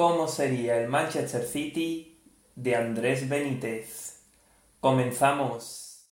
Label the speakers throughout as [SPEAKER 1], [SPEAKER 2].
[SPEAKER 1] cómo sería el Manchester City de Andrés Benítez. Comenzamos.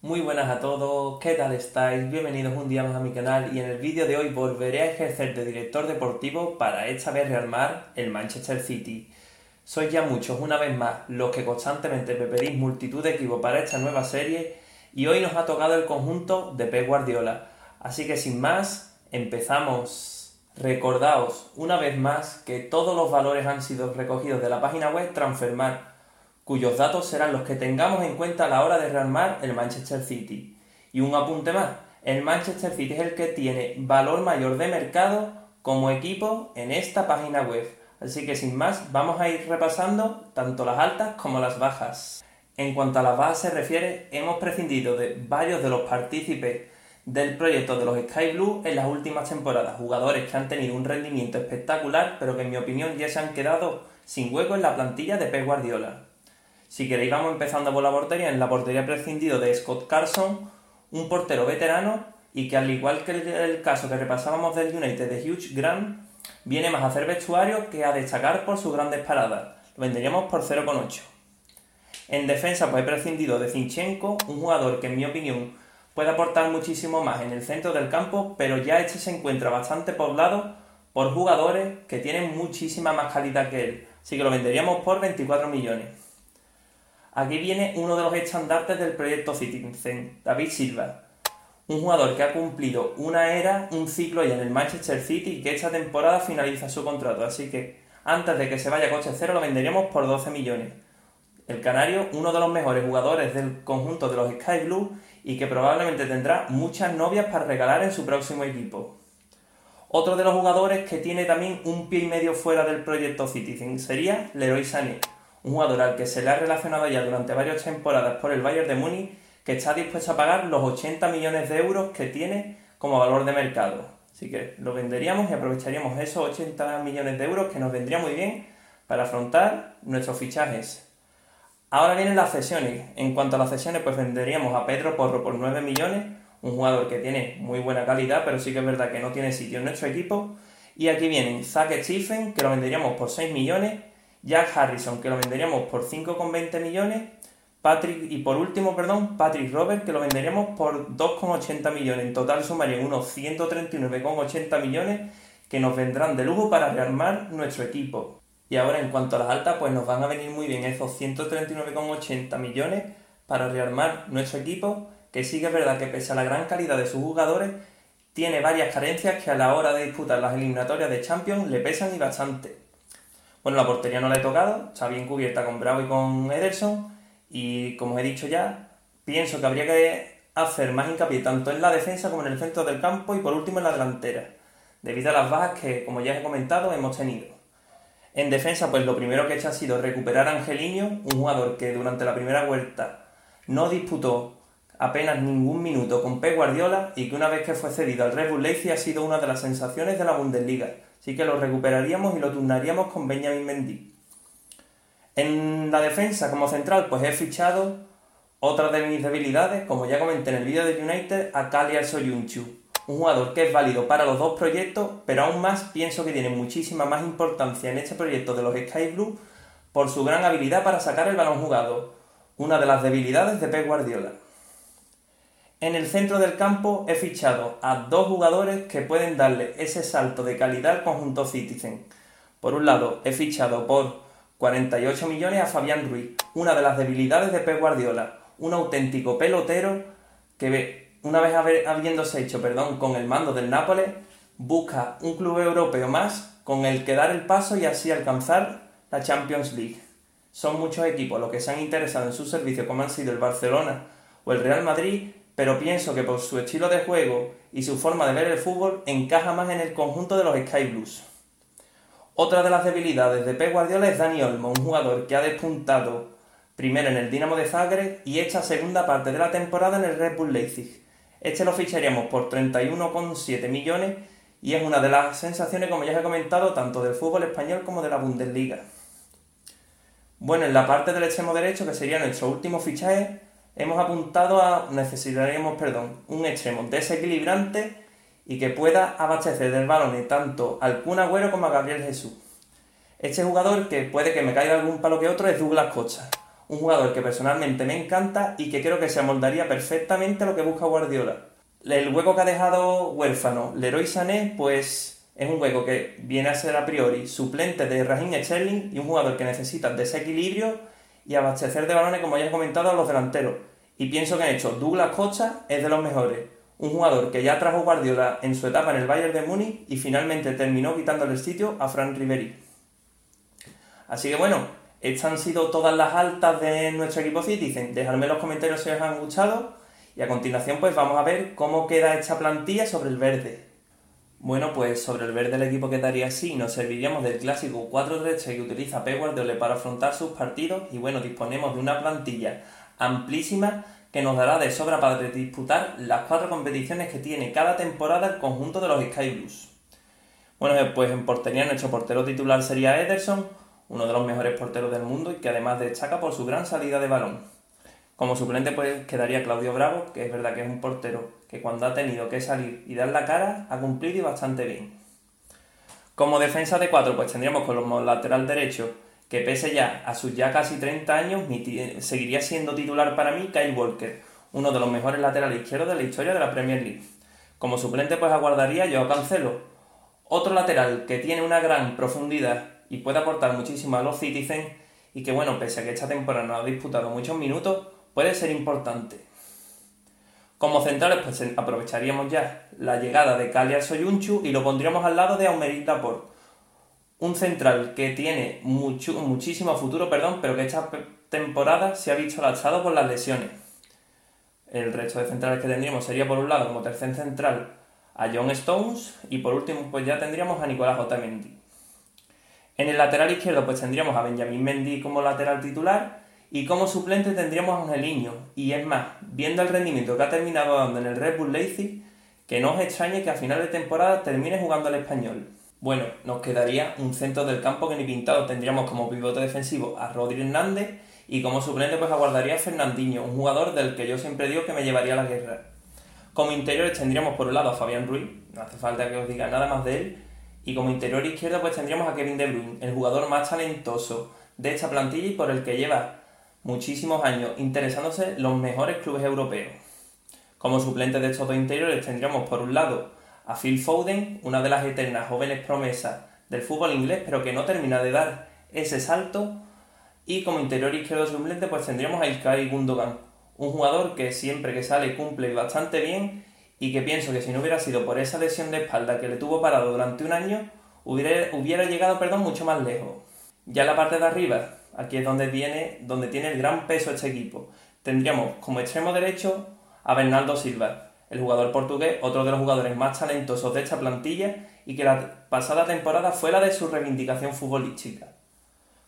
[SPEAKER 1] Muy buenas a todos, ¿qué tal estáis? Bienvenidos un día más a mi canal y en el vídeo de hoy volveré a ejercer de director deportivo para esta vez rearmar el Manchester City. Sois ya muchos, una vez más, los que constantemente me pedís multitud de equipos para esta nueva serie y hoy nos ha tocado el conjunto de Pep Guardiola. Así que sin más, empezamos. Recordaos una vez más que todos los valores han sido recogidos de la página web Transfermarkt cuyos datos serán los que tengamos en cuenta a la hora de rearmar el Manchester City. Y un apunte más, el Manchester City es el que tiene valor mayor de mercado como equipo en esta página web. Así que sin más, vamos a ir repasando tanto las altas como las bajas. En cuanto a las bajas se refiere, hemos prescindido de varios de los partícipes del proyecto de los Sky Blue en las últimas temporadas, jugadores que han tenido un rendimiento espectacular, pero que en mi opinión ya se han quedado sin hueco en la plantilla de Pep Guardiola. Si queréis, vamos empezando por la portería. En la portería prescindido de Scott Carson, un portero veterano y que al igual que el, caso que repasábamos del United de Hugh Grant, viene más a hacer vestuario que a destacar por sus grandes paradas. Lo venderíamos por 0,8. En defensa, pues he prescindido de Zinchenko, un jugador que en mi opinión puede aportar muchísimo más en el centro del campo, pero ya este se encuentra bastante poblado por jugadores que tienen muchísima más calidad que él. Así que lo venderíamos por 24 millones. Aquí viene uno de los estandartes del proyecto Citizen, David Silva, un jugador que ha cumplido una era, un ciclo ya en el Manchester City y que esta temporada finaliza su contrato, así que antes de que se vaya coche cero lo venderíamos por 12 millones. El Canario, uno de los mejores jugadores del conjunto de los Sky Blue y que probablemente tendrá muchas novias para regalar en su próximo equipo. Otro de los jugadores que tiene también un pie y medio fuera del proyecto Citizen sería Leroy Sané, un jugador al que se le ha relacionado ya durante varias temporadas por el Bayern de Múnich, que está dispuesto a pagar los 80 millones de euros que tiene como valor de mercado. Así que lo venderíamos y aprovecharíamos esos 80 millones de euros que nos vendría muy bien para afrontar nuestros fichajes. Ahora vienen las cesiones. En cuanto a las cesiones, pues venderíamos a Pedro Porro por 9 millones, un jugador que tiene muy buena calidad, pero sí que es verdad que no tiene sitio en nuestro equipo. Y aquí vienen Zack Stephen, que lo venderíamos por 6 millones, Jack Harrison, que lo venderíamos por 5,20 millones, Patrick, y por último, perdón, Patrick Robert, que lo venderíamos por 2,80 millones. En total sumarían unos 139,80 millones que nos vendrán de lujo para rearmar nuestro equipo. Y ahora en cuanto a las altas, pues nos van a venir muy bien esos 139,80 millones para rearmar nuestro equipo, que sí que es verdad que pese a la gran calidad de sus jugadores, tiene varias carencias que a la hora de disputar las eliminatorias de Champions le pesan y bastante. Bueno, la portería no la he tocado, está bien cubierta con Bravo y con Ederson. Y como he dicho ya, pienso que habría que hacer más hincapié tanto en la defensa como en el centro del campo y por último en la delantera, debido a las bajas que, como ya he comentado, hemos tenido. En defensa, pues lo primero que he hecho ha sido recuperar a Angeliño, un jugador que durante la primera vuelta no disputó apenas ningún minuto con Pep Guardiola y que una vez que fue cedido al Red Bull Leipzig ha sido una de las sensaciones de la Bundesliga Así que lo recuperaríamos y lo turnaríamos con Benjamin Mendy. En la defensa como central, pues he fichado otra de mis debilidades, como ya comenté en el vídeo de United, a Kaliar Soyunchu. Un jugador que es válido para los dos proyectos, pero aún más pienso que tiene muchísima más importancia en este proyecto de los Sky Blue por su gran habilidad para sacar el balón jugado, una de las debilidades de Pep Guardiola. En el centro del campo he fichado a dos jugadores que pueden darle ese salto de calidad al conjunto Citizen. Por un lado, he fichado por 48 millones a Fabián Ruiz, una de las debilidades de Pep Guardiola, un auténtico pelotero que una vez habiéndose hecho perdón, con el mando del Nápoles, busca un club europeo más con el que dar el paso y así alcanzar la Champions League. Son muchos equipos los que se han interesado en su servicio como han sido el Barcelona o el Real Madrid pero pienso que por su estilo de juego y su forma de ver el fútbol encaja más en el conjunto de los Sky Blues. Otra de las debilidades de Pep Guardiola es Dani Olmo, un jugador que ha despuntado primero en el Dinamo de Zagreb y esta segunda parte de la temporada en el Red Bull Leipzig. Este lo ficharíamos por 31,7 millones y es una de las sensaciones, como ya os he comentado, tanto del fútbol español como de la Bundesliga. Bueno, en la parte del extremo derecho, que sería nuestro último fichaje, hemos apuntado a necesitaríamos, perdón, un extremo desequilibrante y que pueda abastecer del balón tanto al Kun Agüero como a Gabriel Jesús. Este jugador, que puede que me caiga algún palo que otro, es Douglas Costa. Un jugador que personalmente me encanta y que creo que se amoldaría perfectamente a lo que busca Guardiola. El hueco que ha dejado huérfano Leroy Sané, pues es un hueco que viene a ser a priori suplente de Raheem Sterling y un jugador que necesita desequilibrio y abastecer de balones, como ya he comentado, a los delanteros. Y pienso que han hecho Douglas Costa es de los mejores un jugador que ya trajo Guardiola en su etapa en el Bayern de Múnich y finalmente terminó quitándole el sitio a Frank Riveri. Así que bueno, estas han sido todas las altas de nuestro equipo Citizen. Dejadme en los comentarios si os han gustado y a continuación pues vamos a ver cómo queda esta plantilla sobre el verde. Bueno, pues sobre el verde el equipo quedaría así. Nos serviríamos del clásico 4-3 que utiliza Pep Guardiola para afrontar sus partidos y bueno, disponemos de una plantilla amplísima que nos dará de sobra para disputar las cuatro competiciones que tiene cada temporada el conjunto de los Sky Blues. Bueno, pues en portería nuestro portero titular sería Ederson, uno de los mejores porteros del mundo y que además destaca por su gran salida de balón. Como suplente pues quedaría Claudio Bravo, que es verdad que es un portero que cuando ha tenido que salir y dar la cara ha cumplido bastante bien. Como defensa de cuatro pues tendríamos como lateral derecho que pese ya a sus ya casi 30 años, seguiría siendo titular para mí Kyle Walker, uno de los mejores laterales izquierdos de la historia de la Premier League. Como suplente pues aguardaría yo Cancelo, otro lateral que tiene una gran profundidad y puede aportar muchísimo a los Citizens y que bueno, pese a que esta temporada no ha disputado muchos minutos, puede ser importante. Como centrales pues aprovecharíamos ya la llegada de Kalia Soyunchu y lo pondríamos al lado de Aumeric Laporte un central que tiene mucho, muchísimo futuro, perdón, pero que esta temporada se ha visto lastrado por las lesiones. El resto de centrales que tendríamos sería por un lado como tercer central a John Stones y por último pues ya tendríamos a Nicolás Otamendi. En el lateral izquierdo pues tendríamos a Benjamín Mendy como lateral titular y como suplente tendríamos a Angeliño. Y es más, viendo el rendimiento que ha terminado dando en el Red Bull Leipzig, que no os extrañe que a final de temporada termine jugando al español. Bueno, nos quedaría un centro del campo que ni pintado. Tendríamos como pivote defensivo a Rodri Hernández y como suplente pues aguardaría a Fernandinho, un jugador del que yo siempre digo que me llevaría a la guerra. Como interiores tendríamos por un lado a Fabián Ruiz, no hace falta que os diga nada más de él, y como interior izquierdo pues tendríamos a Kevin De Bruyne, el jugador más talentoso de esta plantilla y por el que lleva muchísimos años interesándose los mejores clubes europeos. Como suplente de estos dos interiores tendríamos por un lado a Phil Foden, una de las eternas jóvenes promesas del fútbol inglés, pero que no termina de dar ese salto. Y como interior izquierdo suplente, pues tendríamos a Ilkay Gundogan, un jugador que siempre que sale cumple bastante bien y que pienso que si no hubiera sido por esa lesión de espalda que le tuvo parado durante un año, hubiera, hubiera llegado perdón, mucho más lejos. Ya la parte de arriba, aquí es donde tiene, donde tiene el gran peso este equipo. Tendríamos como extremo derecho a Bernardo Silva, el jugador portugués, otro de los jugadores más talentosos de esta plantilla y que la pasada temporada fue la de su reivindicación futbolística.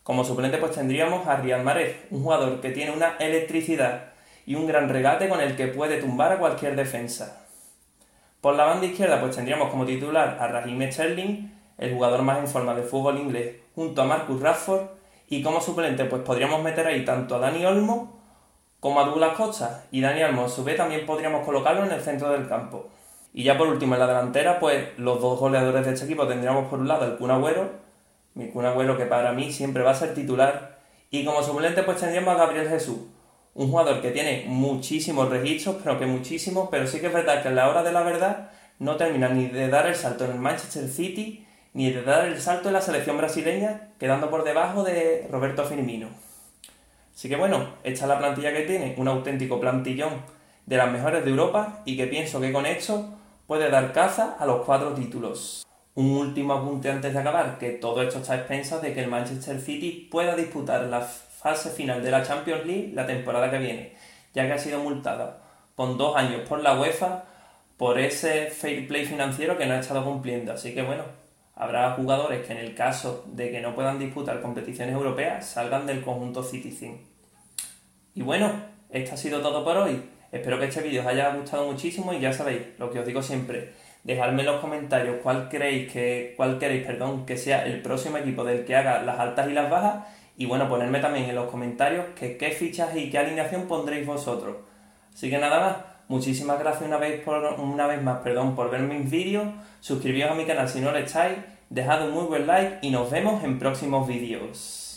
[SPEAKER 1] Como suplente pues tendríamos a Riyad Mahrez, un jugador que tiene una electricidad y un gran regate con el que puede tumbar a cualquier defensa. Por la banda izquierda pues tendríamos como titular a Raheem Sterling, el jugador más en forma de fútbol inglés, junto a Marcus Rashford, y como suplente pues podríamos meter ahí tanto a Dani Olmo como a Douglas Costa y Daniel Monsubé también podríamos colocarlo en el centro del campo. Y ya por último en la delantera, pues los dos goleadores de este equipo tendríamos por un lado el Kun Agüero, mi Kun Agüero que para mí siempre va a ser titular, y como suplente pues tendríamos a Gabriel Jesús, un jugador que tiene muchísimos registros, pero que muchísimos, pero sí que es verdad que a la hora de la verdad no termina ni de dar el salto en el Manchester City, ni de dar el salto en la selección brasileña, quedando por debajo de Roberto Firmino. Así que bueno, esta es la plantilla que tiene, un auténtico plantillón de las mejores de Europa y que pienso que con esto puede dar caza a los cuatro títulos. Un último apunte antes de acabar, que todo esto está a expensas de que el Manchester City pueda disputar la fase final de la Champions League la temporada que viene, ya que ha sido multada con dos años por la UEFA por ese fair play financiero que no ha estado cumpliendo. Así que bueno, habrá jugadores que en el caso de que no puedan disputar competiciones europeas salgan del conjunto Citizen. Y bueno, esto ha sido todo por hoy. Espero que este vídeo os haya gustado muchísimo y ya sabéis, lo que os digo siempre, dejadme en los comentarios cuál queréis que, cuál queréis, perdón, que sea el próximo equipo del que haga las altas y las bajas Y bueno, ponerme también en los comentarios que qué fichas y qué alineación pondréis vosotros. Así que nada más, muchísimas gracias una vez, por, una vez más perdón, por ver mis vídeos, suscribíos a mi canal si no lo estáis, dejad un muy buen like y nos vemos en próximos vídeos.